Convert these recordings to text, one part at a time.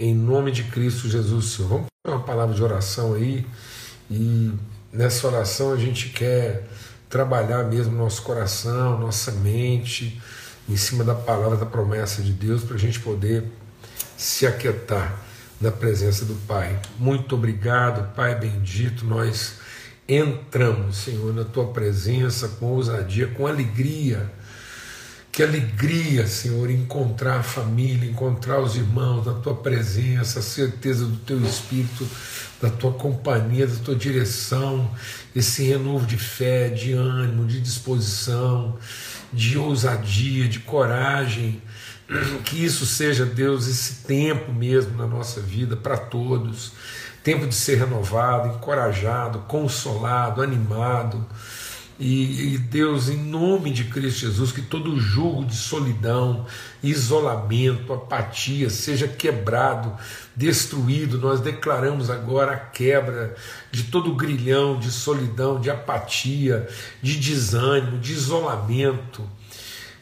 em nome de Cristo Jesus, Senhor. Vamos fazer uma palavra de oração aí, e nessa oração a gente quer trabalhar mesmo nosso coração, nossa mente, em cima da palavra da promessa de Deus, para a gente poder se aquietar na presença do Pai. Muito obrigado, Pai bendito, nós entramos, Senhor, na tua presença com ousadia, com alegria. Que alegria, Senhor, encontrar a família, encontrar os irmãos na tua presença, a certeza do teu espírito, da tua companhia, da tua direção, esse renovo de fé, de ânimo, de disposição, de ousadia, de coragem. Que isso seja, Deus, esse tempo mesmo na nossa vida para todos tempo de ser renovado, encorajado, consolado, animado. E, e, Deus, em nome de Cristo Jesus, que todo julgo de solidão, isolamento, apatia seja quebrado, destruído. Nós declaramos agora a quebra de todo grilhão de solidão, de apatia, de desânimo, de isolamento.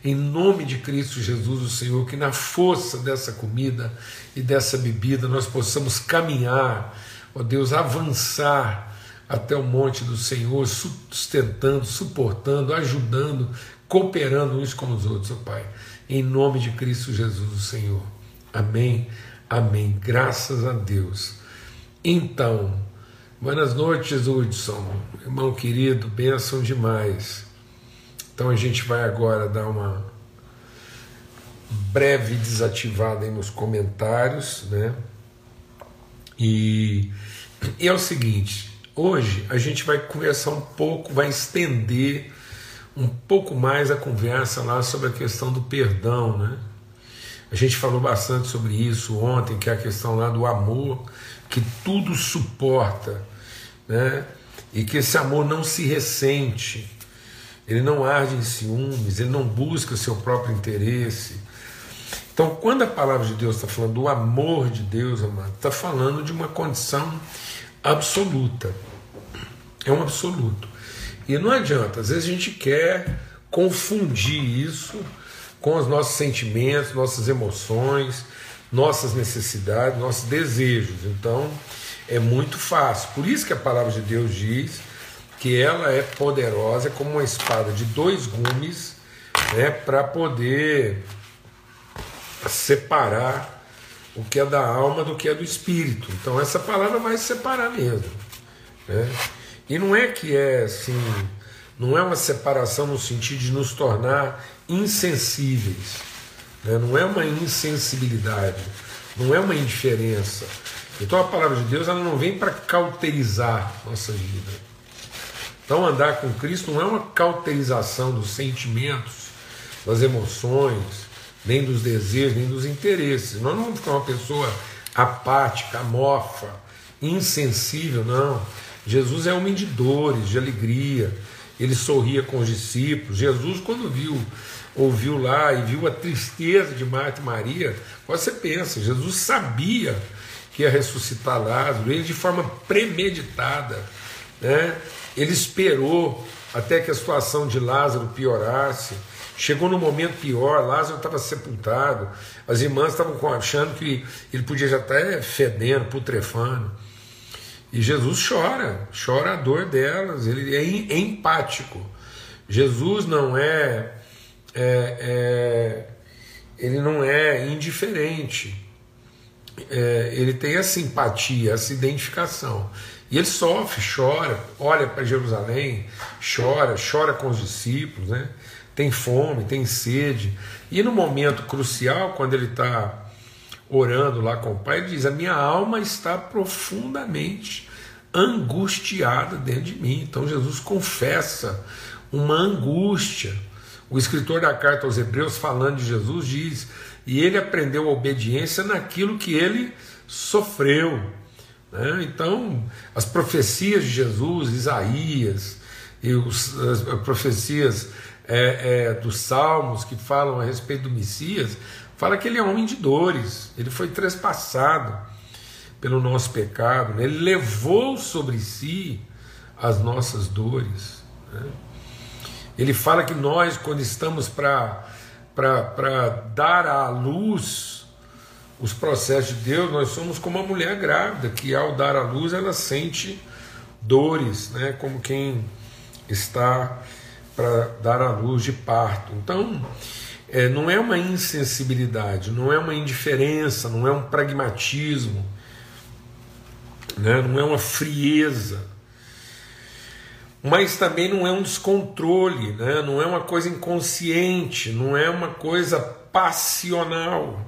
Em nome de Cristo Jesus, o Senhor, que na força dessa comida e dessa bebida nós possamos caminhar ó Deus, avançar até o monte do Senhor, sustentando, suportando, ajudando, cooperando uns com os outros, ó Pai. Em nome de Cristo Jesus, o Senhor. Amém. Amém. Graças a Deus. Então, boas noites, Hudson. Irmão querido, bênção demais. Então a gente vai agora dar uma breve desativada aí nos comentários, né? E, e é o seguinte: hoje a gente vai conversar um pouco, vai estender um pouco mais a conversa lá sobre a questão do perdão, né? A gente falou bastante sobre isso ontem, que é a questão lá do amor, que tudo suporta, né? E que esse amor não se ressente, ele não arde em ciúmes, ele não busca seu próprio interesse, então, quando a palavra de Deus está falando do amor de Deus, amado, está falando de uma condição absoluta. É um absoluto. E não adianta, às vezes a gente quer confundir isso com os nossos sentimentos, nossas emoções, nossas necessidades, nossos desejos. Então, é muito fácil. Por isso que a palavra de Deus diz que ela é poderosa é como uma espada de dois gumes, né, para poder separar o que é da alma do que é do espírito. Então essa palavra vai separar mesmo. Né? E não é que é assim, não é uma separação no sentido de nos tornar insensíveis, né? não é uma insensibilidade, não é uma indiferença. Então a palavra de Deus ela não vem para cauterizar nossa vida. Então andar com Cristo não é uma cauterização dos sentimentos, das emoções, nem dos desejos, nem dos interesses. Nós não vamos ficar uma pessoa apática, amorfa, insensível, não. Jesus é homem de dores, de alegria. Ele sorria com os discípulos. Jesus, quando viu, ouviu lá e viu a tristeza de Marta e Maria, você pensa, Jesus sabia que ia ressuscitar Lázaro, ele de forma premeditada, né? ele esperou até que a situação de Lázaro piorasse, Chegou no momento pior, Lázaro estava sepultado, as irmãs estavam achando que ele podia já estar fedendo, putrefando. E Jesus chora, chora a dor delas, ele é empático. Jesus não é, é, é ele não é indiferente. É, ele tem a simpatia, essa identificação. E ele sofre, chora, olha para Jerusalém, chora, chora com os discípulos, né? Tem fome, tem sede. E no momento crucial, quando ele está orando lá com o Pai, ele diz: A minha alma está profundamente angustiada dentro de mim. Então Jesus confessa uma angústia. O escritor da carta aos Hebreus, falando de Jesus, diz: E ele aprendeu a obediência naquilo que ele sofreu. Né? Então, as profecias de Jesus, Isaías, e os, as profecias é, é, dos Salmos que falam a respeito do Messias, fala que ele é homem de dores, ele foi trespassado pelo nosso pecado, né? ele levou sobre si as nossas dores. Né? Ele fala que nós, quando estamos para dar à luz os processos de Deus, nós somos como uma mulher grávida que ao dar à luz ela sente dores, né? como quem está para dar à luz de parto. Então, é, não é uma insensibilidade, não é uma indiferença, não é um pragmatismo, né? não é uma frieza, mas também não é um descontrole, né? não é uma coisa inconsciente, não é uma coisa passional.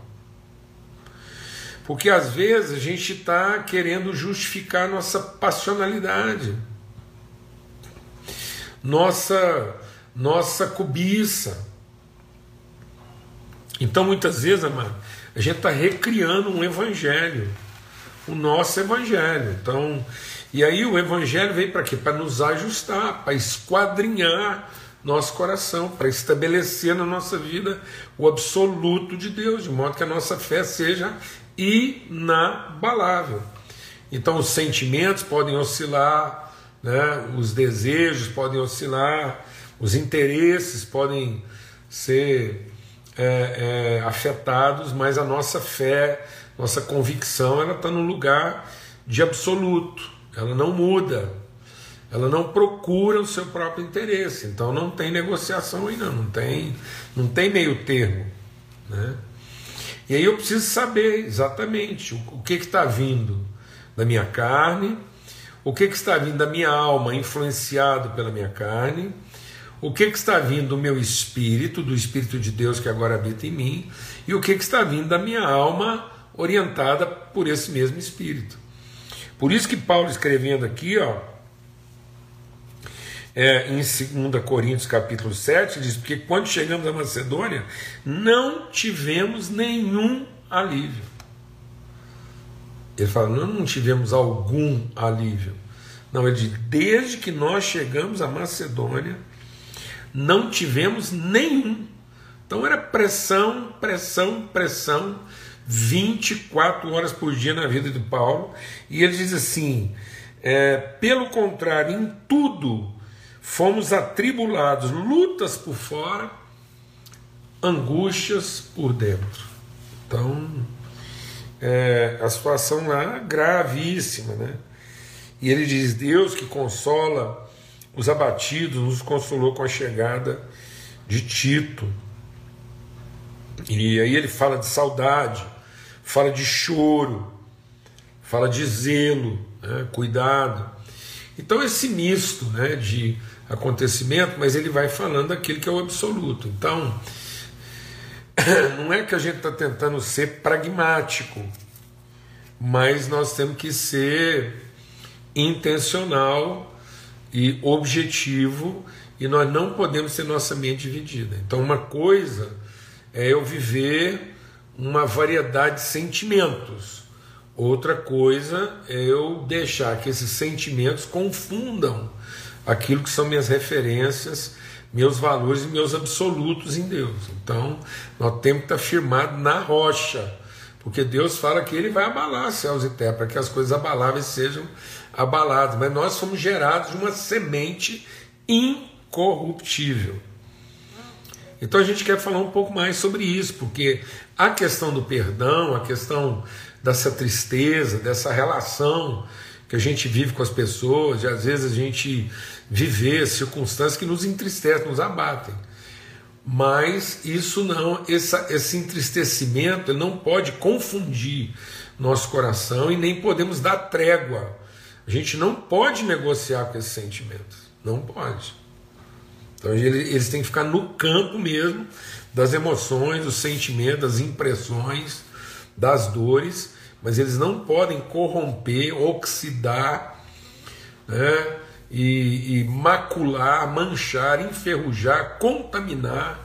Porque às vezes a gente está querendo justificar nossa passionalidade, nossa, nossa cobiça. Então muitas vezes, amado, a gente está recriando um evangelho, o nosso evangelho. Então, e aí o evangelho veio para quê? Para nos ajustar, para esquadrinhar nosso coração, para estabelecer na nossa vida o absoluto de Deus, de modo que a nossa fé seja inabalável. Então os sentimentos podem oscilar, né? os desejos podem oscilar, os interesses podem ser é, é, afetados, mas a nossa fé, nossa convicção, ela está no lugar de absoluto, ela não muda, ela não procura o seu próprio interesse, então não tem negociação aí não, tem, não tem meio termo, né? E aí eu preciso saber exatamente o, que está vindo da minha carne, o que, que está vindo da minha alma influenciado pela minha carne, o que, que está vindo do meu espírito, do Espírito de Deus que agora habita em mim, e o que, que está vindo da minha alma orientada por esse mesmo Espírito. Por isso que Paulo escrevendo aqui, ó, é, em 2 Coríntios capítulo 7, diz, porque quando chegamos à Macedônia, não tivemos nenhum alívio. Ele fala, não, não tivemos algum alívio. Não, ele diz, desde que nós chegamos à Macedônia, não tivemos nenhum. Então era pressão, pressão, pressão, 24 horas por dia na vida de Paulo. E ele diz assim: é, pelo contrário, em tudo fomos atribulados, lutas por fora, angústias por dentro. Então, é, a situação lá é gravíssima, né? E ele diz: Deus que consola os abatidos, nos consolou com a chegada de Tito. E aí ele fala de saudade, fala de choro, fala de zelo, né? cuidado. Então, esse misto né, de acontecimento, mas ele vai falando daquele que é o absoluto. Então, não é que a gente está tentando ser pragmático, mas nós temos que ser intencional e objetivo, e nós não podemos ter nossa mente dividida. Então, uma coisa é eu viver uma variedade de sentimentos. Outra coisa é eu deixar que esses sentimentos confundam aquilo que são minhas referências, meus valores e meus absolutos em Deus. Então, nós temos que estar firmado na rocha, porque Deus fala que Ele vai abalar céus e terra, para que as coisas abaláveis sejam abaladas. Mas nós somos gerados de uma semente incorruptível. Então a gente quer falar um pouco mais sobre isso, porque a questão do perdão, a questão dessa tristeza, dessa relação que a gente vive com as pessoas, e às vezes a gente viver circunstâncias que nos entristecem, nos abatem. Mas isso não, essa, esse entristecimento não pode confundir nosso coração e nem podemos dar trégua. Gente não pode negociar com esses sentimentos. Não pode. Então eles têm que ficar no campo mesmo das emoções, dos sentimentos, das impressões, das dores mas eles não podem corromper, oxidar né, e, e macular, manchar, enferrujar, contaminar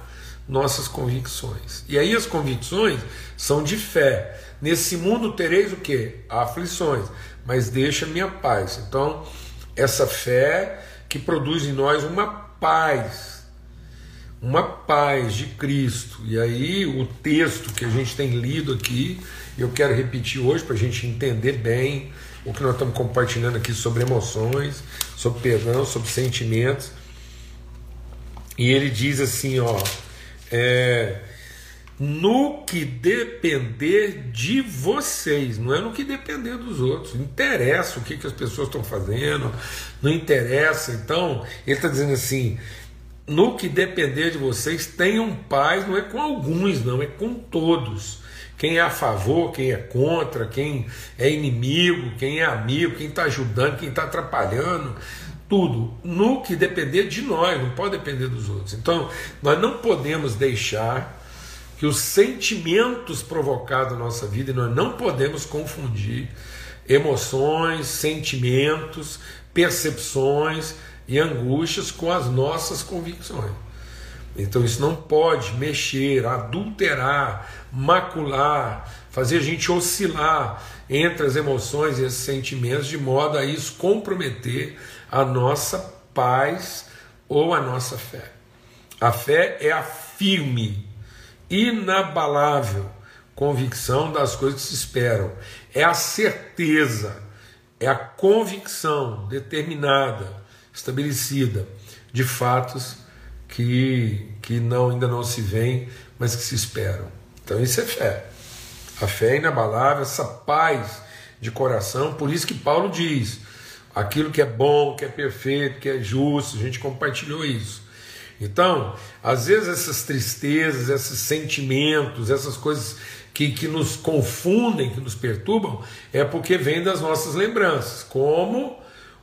nossas convicções. E aí as convicções são de fé. Nesse mundo tereis o que? Aflições, mas deixa minha paz. Então, essa fé que produz em nós uma paz, uma paz de Cristo. E aí o texto que a gente tem lido aqui eu quero repetir hoje para a gente entender bem o que nós estamos compartilhando aqui sobre emoções, sobre perdão, sobre sentimentos. E ele diz assim, ó, é, no que depender de vocês, não é no que depender dos outros. Interessa o que, que as pessoas estão fazendo, não interessa. Então, ele está dizendo assim: no que depender de vocês, tenham paz, não é com alguns, não, é com todos. Quem é a favor, quem é contra, quem é inimigo, quem é amigo, quem está ajudando, quem está atrapalhando, tudo. No que depender de nós, não pode depender dos outros. Então, nós não podemos deixar que os sentimentos provocados na nossa vida, e nós não podemos confundir emoções, sentimentos, percepções e angústias com as nossas convicções. Então isso não pode mexer, adulterar, macular, fazer a gente oscilar entre as emoções e esses sentimentos de modo a isso comprometer a nossa paz ou a nossa fé. A fé é a firme, inabalável convicção das coisas que se esperam, é a certeza, é a convicção determinada, estabelecida de fatos que, que não, ainda não se veem, mas que se esperam. Então isso é fé. A fé é inabalável, essa paz de coração, por isso que Paulo diz: aquilo que é bom, que é perfeito, que é justo, a gente compartilhou isso. Então, às vezes essas tristezas, esses sentimentos, essas coisas que, que nos confundem, que nos perturbam, é porque vem das nossas lembranças, como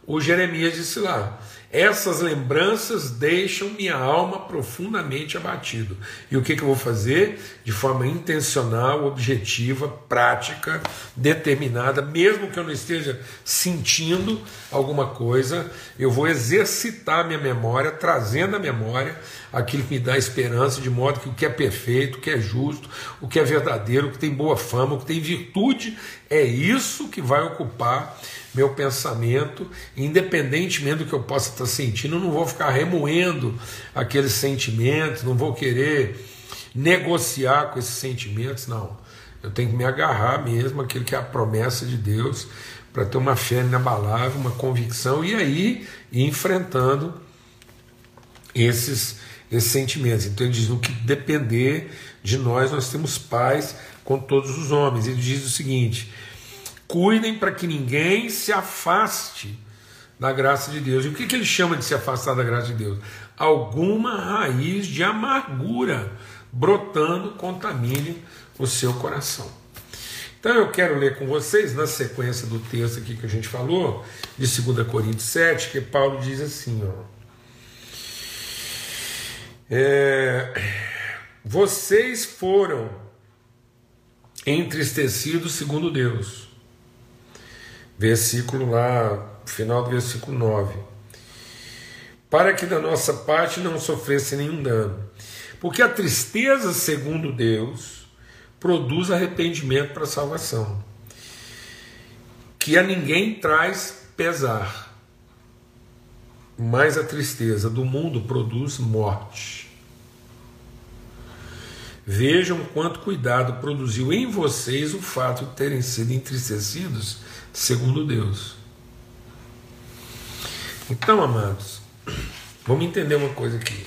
o Jeremias disse lá. Essas lembranças deixam minha alma profundamente abatido. E o que, que eu vou fazer? De forma intencional, objetiva, prática, determinada, mesmo que eu não esteja sentindo alguma coisa, eu vou exercitar minha memória, trazendo à memória aquilo que me dá esperança, de modo que o que é perfeito, o que é justo, o que é verdadeiro, o que tem boa fama, o que tem virtude, é isso que vai ocupar meu pensamento, independentemente do que eu possa estar sentindo, eu não vou ficar remoendo aqueles sentimentos, não vou querer negociar com esses sentimentos, não. Eu tenho que me agarrar mesmo àquilo que é a promessa de Deus, para ter uma fé inabalável, uma convicção, e aí ir enfrentando esses, esses sentimentos. Então ele diz: no que depender de nós, nós temos paz com todos os homens. Ele diz o seguinte: Cuidem para que ninguém se afaste da graça de Deus. E o que, que ele chama de se afastar da graça de Deus? Alguma raiz de amargura brotando contamine o seu coração. Então eu quero ler com vocês, na sequência do texto aqui que a gente falou, de 2 Coríntios 7, que Paulo diz assim: ó, é, Vocês foram entristecidos segundo Deus versículo lá, final do versículo 9. Para que da nossa parte não sofresse nenhum dano. Porque a tristeza, segundo Deus, produz arrependimento para a salvação, que a ninguém traz pesar, mas a tristeza do mundo produz morte. Vejam quanto cuidado produziu em vocês o fato de terem sido entristecidos segundo Deus. Então, amados, vamos entender uma coisa aqui.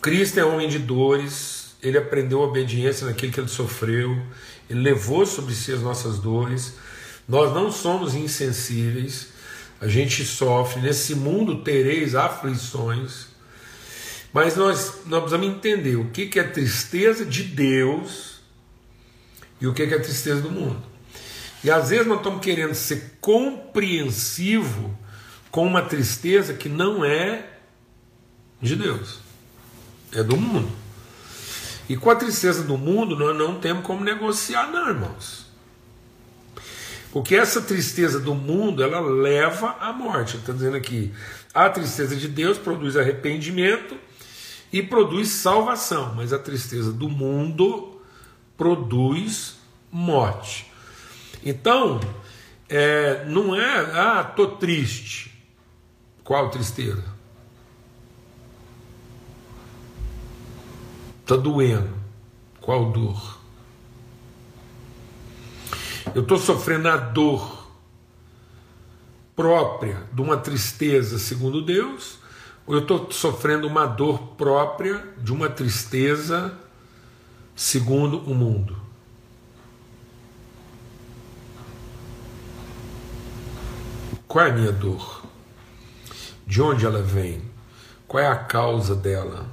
Cristo é homem de dores, ele aprendeu obediência naquilo que ele sofreu, ele levou sobre si as nossas dores. Nós não somos insensíveis, a gente sofre, nesse mundo tereis aflições, mas nós, nós precisamos entender o que, é tristeza de Deus e o que, que é tristeza do mundo. E às vezes nós estamos querendo ser compreensivo com uma tristeza que não é de Deus, é do mundo. E com a tristeza do mundo nós não temos como negociar, não, irmãos. Porque essa tristeza do mundo ela leva à morte. Está dizendo aqui: a tristeza de Deus produz arrependimento e produz salvação, mas a tristeza do mundo produz morte. Então, é, não é, ah, tô triste. Qual tristeza? Tá doendo. Qual dor? Eu estou sofrendo a dor própria de uma tristeza, segundo Deus, ou eu estou sofrendo uma dor própria de uma tristeza segundo o mundo. Qual é a minha dor? De onde ela vem? Qual é a causa dela?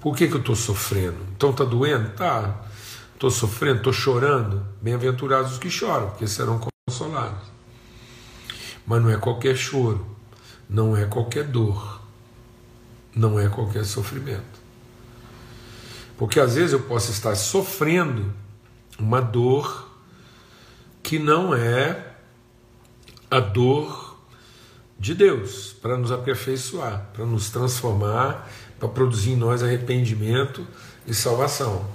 Por que, que eu estou sofrendo? Então está doendo? Tá. Estou sofrendo, estou chorando. Bem-aventurados os que choram, porque serão consolados. Mas não é qualquer choro, não é qualquer dor, não é qualquer sofrimento. Porque às vezes eu posso estar sofrendo uma dor que não é a dor de Deus, para nos aperfeiçoar, para nos transformar, para produzir em nós arrependimento e salvação.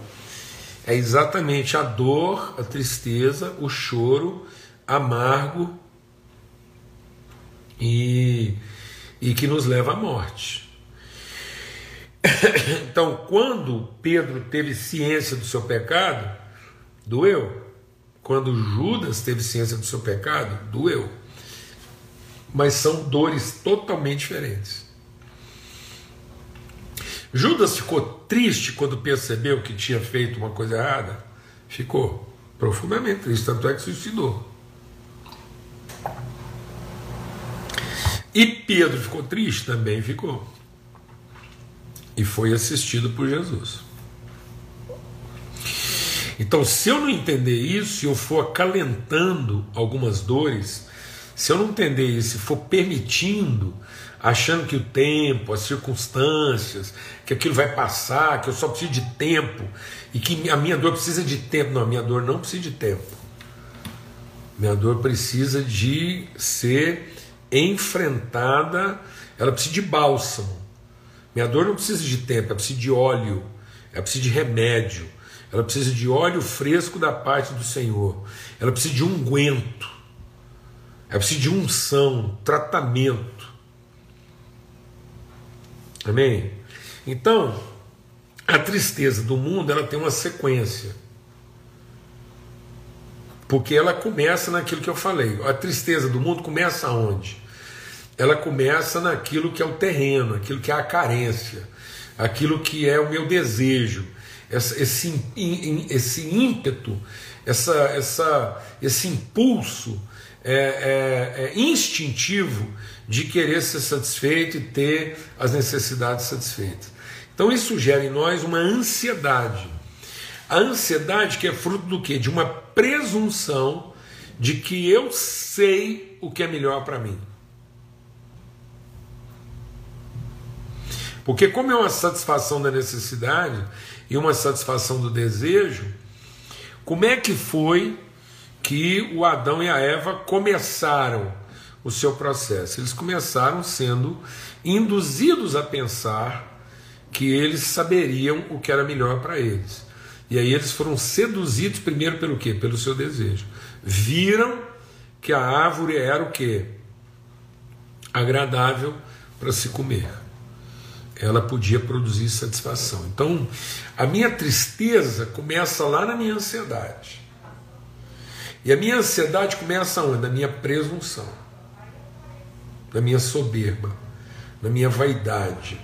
É exatamente a dor, a tristeza, o choro amargo e, e que nos leva à morte. Então, quando Pedro teve ciência do seu pecado, doeu. Quando Judas teve ciência do seu pecado, doeu. Mas são dores totalmente diferentes. Judas ficou triste quando percebeu que tinha feito uma coisa errada? Ficou profundamente triste, tanto é que suicidou. E Pedro ficou triste? Também ficou. E foi assistido por Jesus. Então, se eu não entender isso, se eu for acalentando algumas dores, se eu não entender isso, se for permitindo, achando que o tempo, as circunstâncias, que aquilo vai passar, que eu só preciso de tempo e que a minha dor precisa de tempo. Não, a minha dor não precisa de tempo. Minha dor precisa de ser enfrentada, ela precisa de bálsamo. Minha dor não precisa de tempo, ela precisa de óleo, ela precisa de remédio, ela precisa de óleo fresco da parte do Senhor, ela precisa de unguento, ela precisa de unção, tratamento. Amém? Então, a tristeza do mundo ela tem uma sequência. Porque ela começa naquilo que eu falei. A tristeza do mundo começa onde? Ela começa naquilo que é o terreno, aquilo que é a carência, aquilo que é o meu desejo, esse, esse ímpeto, essa, essa, esse impulso é, é, é instintivo de querer ser satisfeito e ter as necessidades satisfeitas. Então isso gera em nós uma ansiedade. A ansiedade que é fruto do quê? De uma presunção de que eu sei o que é melhor para mim. Porque como é uma satisfação da necessidade e uma satisfação do desejo, como é que foi que o Adão e a Eva começaram o seu processo? Eles começaram sendo induzidos a pensar que eles saberiam o que era melhor para eles. E aí eles foram seduzidos primeiro pelo quê? Pelo seu desejo. Viram que a árvore era o quê? Agradável para se comer. Ela podia produzir satisfação. Então, a minha tristeza começa lá na minha ansiedade. E a minha ansiedade começa onde? Na minha presunção, na minha soberba, na minha vaidade.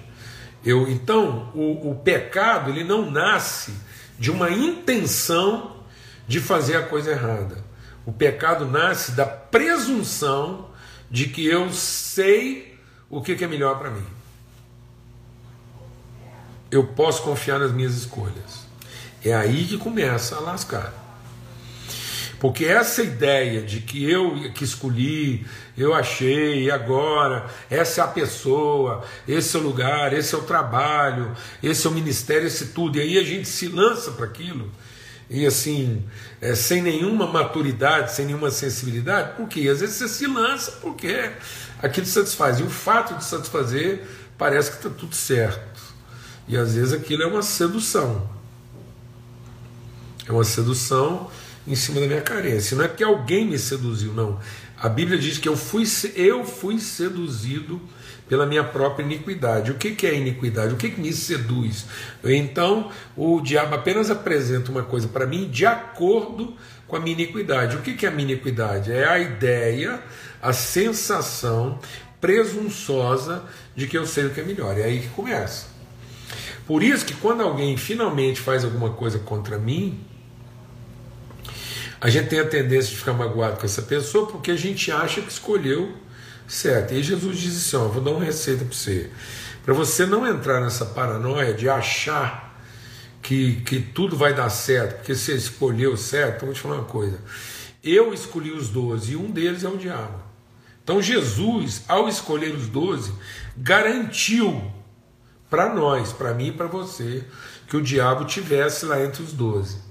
Eu, então, o, o pecado ele não nasce de uma intenção de fazer a coisa errada. O pecado nasce da presunção de que eu sei o que é melhor para mim. Eu posso confiar nas minhas escolhas. É aí que começa a lascar. Porque essa ideia de que eu que escolhi, eu achei, agora, essa é a pessoa, esse é o lugar, esse é o trabalho, esse é o ministério, esse tudo, e aí a gente se lança para aquilo, e assim, é, sem nenhuma maturidade, sem nenhuma sensibilidade, porque às vezes você se lança porque aquilo satisfaz, e o fato de satisfazer parece que está tudo certo, e às vezes aquilo é uma sedução, é uma sedução em cima da minha carência. Não é que alguém me seduziu, não. A Bíblia diz que eu fui, eu fui seduzido pela minha própria iniquidade. O que, que é iniquidade? O que, que me seduz? Então, o diabo apenas apresenta uma coisa para mim de acordo com a minha iniquidade. O que, que é a minha iniquidade? É a ideia, a sensação presunçosa de que eu sei o que é melhor. É aí que começa. Por isso que quando alguém finalmente faz alguma coisa contra mim, a gente tem a tendência de ficar magoado com essa pessoa porque a gente acha que escolheu certo. E Jesus diz assim: ó, vou dar uma receita para você. Para você não entrar nessa paranoia de achar que, que tudo vai dar certo, porque você escolheu certo, então vou te falar uma coisa. Eu escolhi os doze e um deles é o diabo. Então Jesus, ao escolher os doze, garantiu para nós, para mim e para você, que o diabo tivesse lá entre os doze.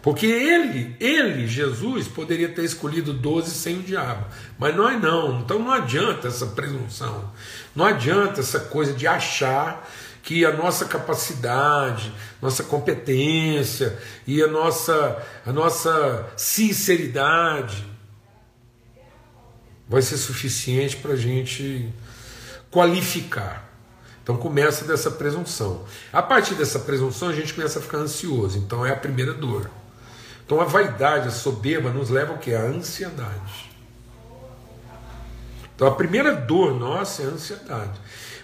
Porque ele, ele, Jesus, poderia ter escolhido doze sem o diabo. Mas nós não. Então não adianta essa presunção. Não adianta essa coisa de achar que a nossa capacidade, nossa competência e a nossa, a nossa sinceridade vai ser suficiente para a gente qualificar. Então começa dessa presunção. A partir dessa presunção a gente começa a ficar ansioso. Então é a primeira dor. Então a vaidade, a soberba nos leva ao que? A ansiedade. Então a primeira dor nossa é a ansiedade.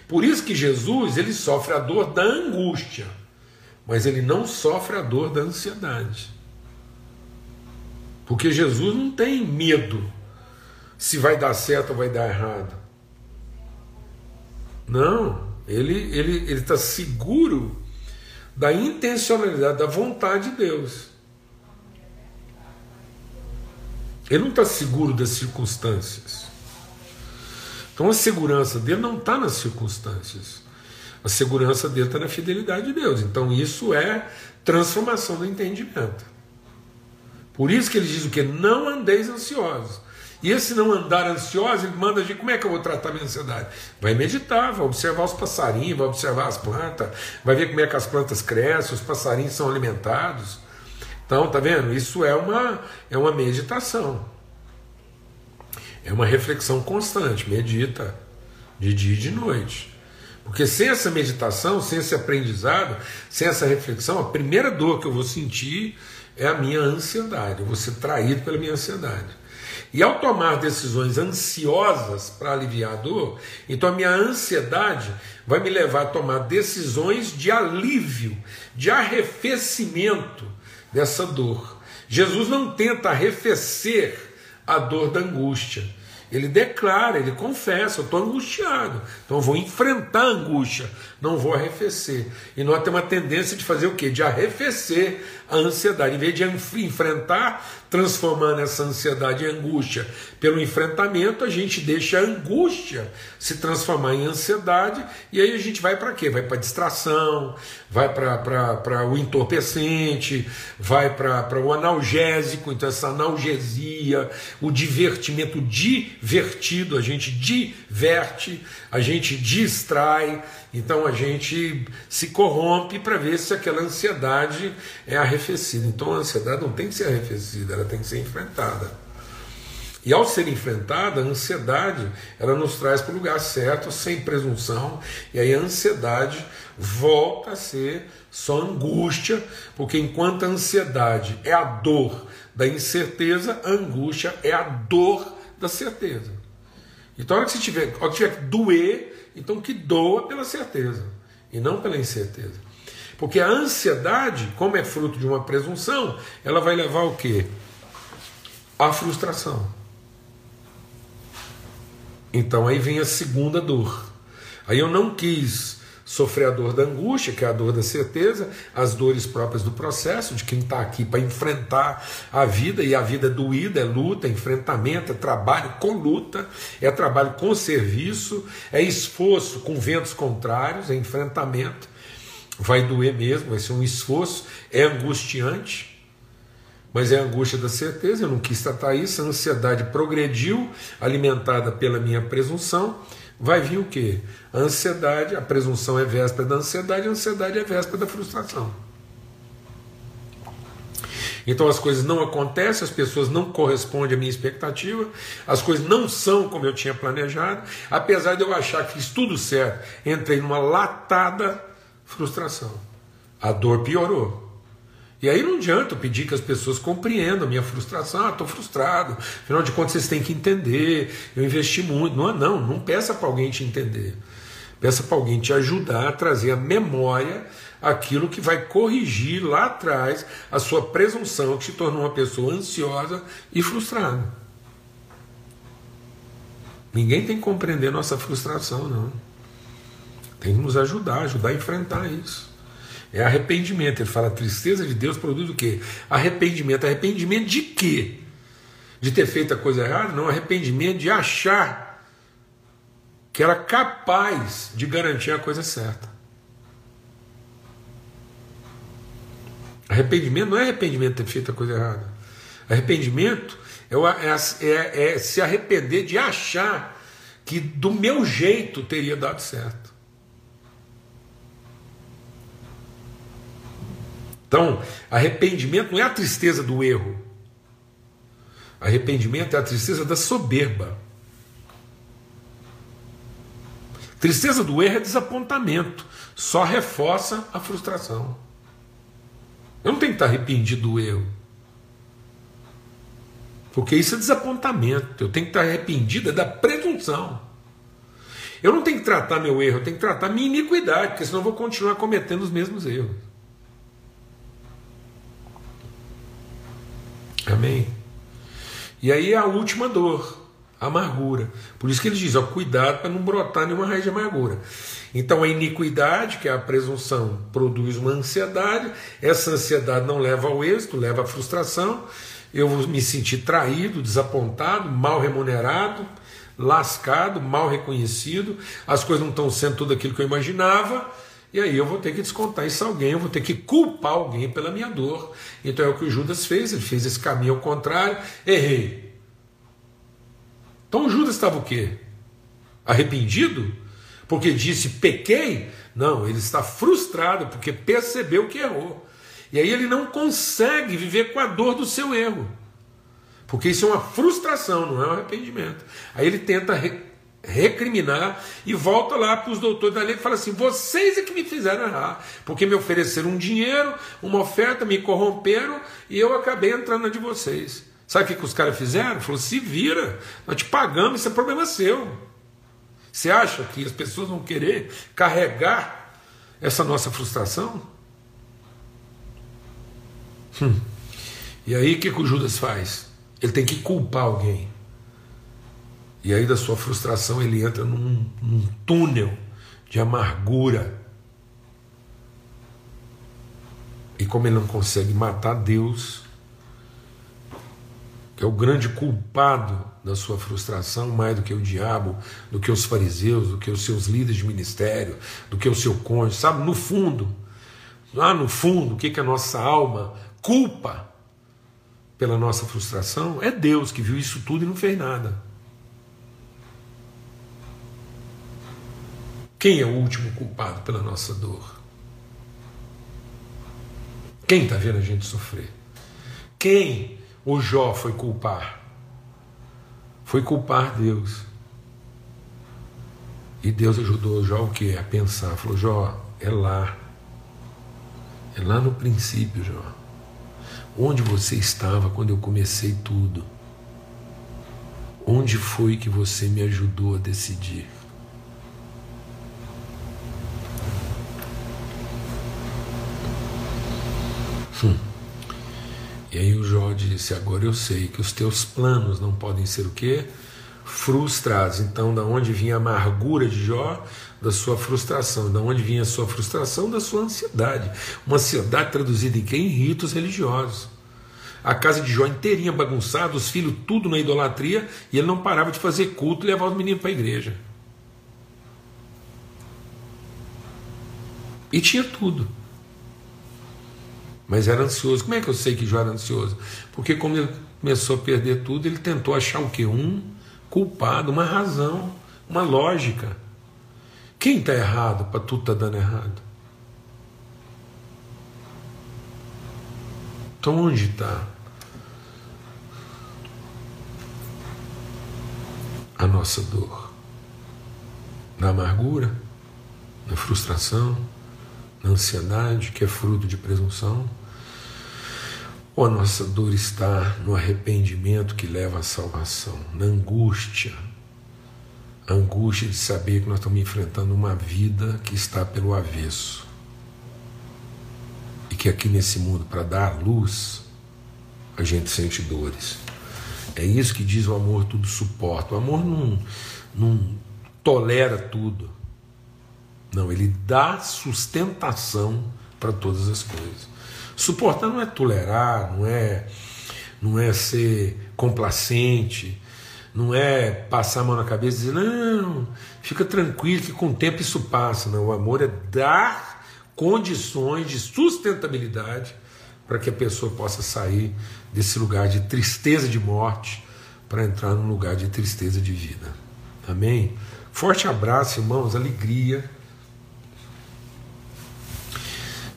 Por isso que Jesus ele sofre a dor da angústia, mas ele não sofre a dor da ansiedade. Porque Jesus não tem medo se vai dar certo ou vai dar errado. Não, ele ele ele está seguro da intencionalidade, da vontade de Deus. Ele não está seguro das circunstâncias. Então a segurança dele não está nas circunstâncias. A segurança dele está na fidelidade de Deus. Então isso é transformação do entendimento. Por isso que ele diz o que? Não andeis ansiosos. E esse não andar ansioso, ele manda gente, como é que eu vou tratar minha ansiedade? Vai meditar, vai observar os passarinhos, vai observar as plantas, vai ver como é que as plantas crescem, os passarinhos são alimentados. Então, tá vendo? Isso é uma, é uma meditação. É uma reflexão constante, medita de dia e de noite. Porque sem essa meditação, sem esse aprendizado, sem essa reflexão, a primeira dor que eu vou sentir é a minha ansiedade. Eu vou ser traído pela minha ansiedade. E ao tomar decisões ansiosas para aliviar a dor, então a minha ansiedade vai me levar a tomar decisões de alívio, de arrefecimento dessa dor. Jesus não tenta arrefecer a dor da angústia. Ele declara, ele confessa: eu estou angustiado, então eu vou enfrentar a angústia, não vou arrefecer. E nós temos uma tendência de fazer o quê? De arrefecer a ansiedade. Em vez de enfrentar, transformando essa ansiedade em angústia pelo enfrentamento, a gente deixa a angústia se transformar em ansiedade, e aí a gente vai para quê? Vai para distração, vai para o entorpecente, vai para o analgésico, então essa analgesia, o divertimento divertido, a gente diverte, a gente distrai, então a gente se corrompe para ver se aquela ansiedade é arrefecida. Então a ansiedade não tem que ser arrefecida, ela tem que ser enfrentada. E ao ser enfrentada, a ansiedade ela nos traz para o lugar certo, sem presunção, e aí a ansiedade volta a ser só angústia, porque enquanto a ansiedade é a dor da incerteza, a angústia é a dor da certeza. Então, a hora que você tiver, a hora que tiver que doer, então que doa pela certeza e não pela incerteza. Porque a ansiedade, como é fruto de uma presunção, ela vai levar o quê? A frustração. Então aí vem a segunda dor. Aí eu não quis sofrer a dor da angústia, que é a dor da certeza, as dores próprias do processo, de quem está aqui para enfrentar a vida, e a vida é doída, é luta, é enfrentamento, é trabalho com luta, é trabalho com serviço, é esforço com ventos contrários, é enfrentamento. Vai doer mesmo, vai ser um esforço, é angustiante. Mas é a angústia da certeza, eu não quis tratar isso, a ansiedade progrediu, alimentada pela minha presunção, vai vir o quê? A ansiedade, a presunção é véspera da ansiedade, a ansiedade é véspera da frustração. Então as coisas não acontecem, as pessoas não correspondem à minha expectativa, as coisas não são como eu tinha planejado, apesar de eu achar que fiz tudo certo, entrei numa latada frustração. A dor piorou. E aí não adianta pedir que as pessoas compreendam a minha frustração. Ah, estou frustrado. Afinal de contas, vocês têm que entender. Eu investi muito. Não, não, não peça para alguém te entender. Peça para alguém te ajudar a trazer a memória aquilo que vai corrigir lá atrás a sua presunção que te tornou uma pessoa ansiosa e frustrada. Ninguém tem que compreender nossa frustração, não. Tem que nos ajudar, ajudar a enfrentar isso. É arrependimento. Ele fala: a tristeza de Deus produz o quê? Arrependimento. Arrependimento de quê? De ter feito a coisa errada? Não, arrependimento de achar que era capaz de garantir a coisa certa. Arrependimento não é arrependimento de ter feito a coisa errada. Arrependimento é, é, é, é se arrepender de achar que do meu jeito teria dado certo. Então, arrependimento não é a tristeza do erro. Arrependimento é a tristeza da soberba. Tristeza do erro é desapontamento, só reforça a frustração. Eu não tenho que estar arrependido do erro. Porque isso é desapontamento. Eu tenho que estar arrependido é da presunção. Eu não tenho que tratar meu erro, eu tenho que tratar minha iniquidade, porque senão eu vou continuar cometendo os mesmos erros. Amém? E aí a última dor, a amargura. Por isso que ele diz: ó, cuidado para não brotar nenhuma raiz de amargura. Então a iniquidade, que é a presunção, produz uma ansiedade, essa ansiedade não leva ao êxito, leva à frustração. Eu vou me sentir traído, desapontado, mal remunerado, lascado, mal reconhecido, as coisas não estão sendo tudo aquilo que eu imaginava, e aí eu vou ter que descontar isso a alguém, eu vou ter que culpar alguém pela minha dor. Então é o que o Judas fez, ele fez esse caminho ao contrário, errei. Então o Judas estava o quê? Arrependido? porque disse pequei. Não, ele está frustrado porque percebeu que errou. E aí ele não consegue viver com a dor do seu erro. Porque isso é uma frustração, não é um arrependimento. Aí ele tenta recriminar e volta lá para os doutores da lei e fala assim: vocês é que me fizeram errar, porque me ofereceram um dinheiro, uma oferta, me corromperam e eu acabei entrando na de vocês. Sabe o que, que os caras fizeram? Falou: se vira, nós te pagamos, isso é problema seu. Você acha que as pessoas vão querer carregar essa nossa frustração? Hum. E aí o que, que o Judas faz? Ele tem que culpar alguém. E aí da sua frustração ele entra num, num túnel de amargura. E como ele não consegue matar Deus, que é o grande culpado da sua frustração, mais do que o diabo, do que os fariseus, do que os seus líderes de ministério, do que o seu cônjuge, sabe? No fundo, lá no fundo, o que, que a nossa alma culpa pela nossa frustração é Deus que viu isso tudo e não fez nada. Quem é o último culpado pela nossa dor? Quem está vendo a gente sofrer? Quem o Jó foi culpar? Foi culpar Deus. E Deus ajudou Jó o quê? A pensar. Falou, Jó, é lá. É lá no princípio, Jó. Onde você estava quando eu comecei tudo? Onde foi que você me ajudou a decidir? Hum. E aí o Jó disse: Agora eu sei que os teus planos não podem ser o quê? Frustrados. Então, da onde vinha a amargura de Jó? Da sua frustração. Da onde vinha a sua frustração? Da sua ansiedade. Uma ansiedade traduzida em quê? Em ritos religiosos. A casa de Jó inteirinha bagunçada, os filhos tudo na idolatria, e ele não parava de fazer culto e levar os meninos para a igreja. E tinha tudo mas era ansioso. Como é que eu sei que Jó era ansioso? Porque como ele começou a perder tudo, ele tentou achar o que? Um culpado, uma razão, uma lógica. Quem está errado para tudo estar tá dando errado? Então onde está a nossa dor? Na amargura? Na frustração? Na ansiedade, que é fruto de presunção? Ou a nossa dor está no arrependimento que leva à salvação, na angústia, a angústia de saber que nós estamos enfrentando uma vida que está pelo avesso. E que aqui nesse mundo, para dar luz, a gente sente dores. É isso que diz o amor, tudo suporta. O amor não, não tolera tudo. Não, ele dá sustentação para todas as coisas. Suportar não é tolerar, não é, não é ser complacente, não é passar a mão na cabeça e dizer, não, fica tranquilo que com o tempo isso passa. Não, o amor é dar condições de sustentabilidade para que a pessoa possa sair desse lugar de tristeza de morte para entrar num lugar de tristeza de vida. Amém? Forte abraço, irmãos, alegria.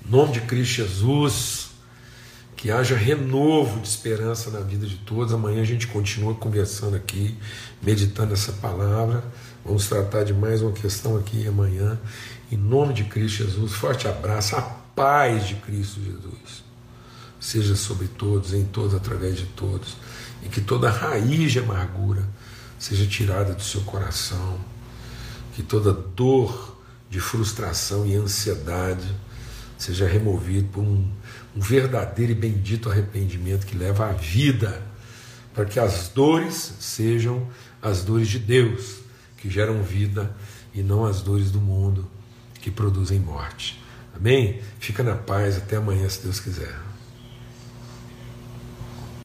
Em nome de Cristo Jesus que haja renovo de esperança na vida de todos. Amanhã a gente continua conversando aqui, meditando essa palavra. Vamos tratar de mais uma questão aqui amanhã. Em nome de Cristo Jesus, forte abraço, a paz de Cristo Jesus seja sobre todos, em todos, através de todos, e que toda raiz de amargura seja tirada do seu coração, que toda dor de frustração e ansiedade seja removido por um um verdadeiro e bendito arrependimento que leva à vida, para que as dores sejam as dores de Deus, que geram vida, e não as dores do mundo, que produzem morte. Amém? Fica na paz, até amanhã, se Deus quiser.